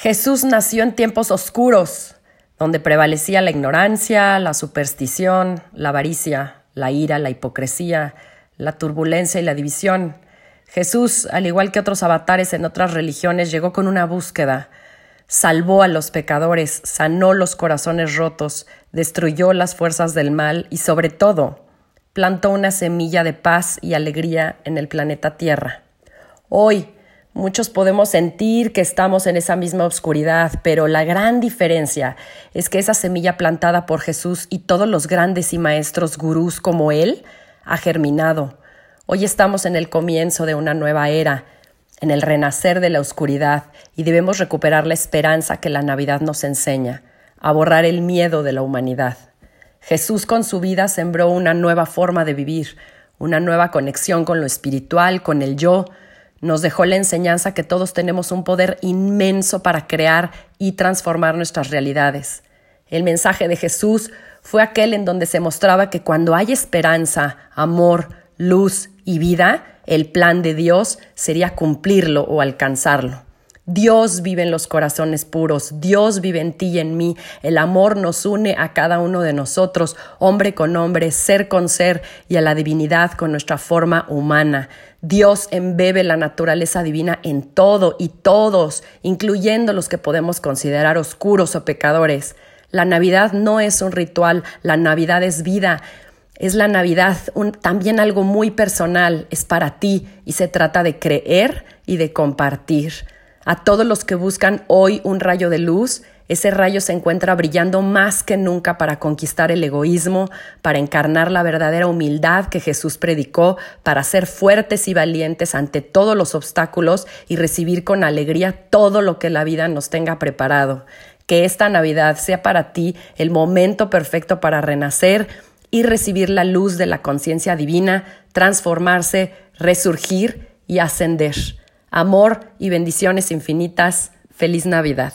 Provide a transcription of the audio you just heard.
Jesús nació en tiempos oscuros, donde prevalecía la ignorancia, la superstición, la avaricia, la ira, la hipocresía, la turbulencia y la división. Jesús, al igual que otros avatares en otras religiones, llegó con una búsqueda. Salvó a los pecadores, sanó los corazones rotos, destruyó las fuerzas del mal y, sobre todo, plantó una semilla de paz y alegría en el planeta Tierra. Hoy, Muchos podemos sentir que estamos en esa misma oscuridad, pero la gran diferencia es que esa semilla plantada por Jesús y todos los grandes y maestros gurús como Él ha germinado. Hoy estamos en el comienzo de una nueva era, en el renacer de la oscuridad, y debemos recuperar la esperanza que la Navidad nos enseña, a borrar el miedo de la humanidad. Jesús con su vida sembró una nueva forma de vivir, una nueva conexión con lo espiritual, con el yo, nos dejó la enseñanza que todos tenemos un poder inmenso para crear y transformar nuestras realidades. El mensaje de Jesús fue aquel en donde se mostraba que cuando hay esperanza, amor, luz y vida, el plan de Dios sería cumplirlo o alcanzarlo. Dios vive en los corazones puros, Dios vive en ti y en mí, el amor nos une a cada uno de nosotros, hombre con hombre, ser con ser y a la divinidad con nuestra forma humana. Dios embebe la naturaleza divina en todo y todos, incluyendo los que podemos considerar oscuros o pecadores. La Navidad no es un ritual, la Navidad es vida. Es la Navidad también algo muy personal, es para ti y se trata de creer y de compartir. A todos los que buscan hoy un rayo de luz, ese rayo se encuentra brillando más que nunca para conquistar el egoísmo, para encarnar la verdadera humildad que Jesús predicó, para ser fuertes y valientes ante todos los obstáculos y recibir con alegría todo lo que la vida nos tenga preparado. Que esta Navidad sea para ti el momento perfecto para renacer y recibir la luz de la conciencia divina, transformarse, resurgir y ascender. Amor y bendiciones infinitas. Feliz Navidad.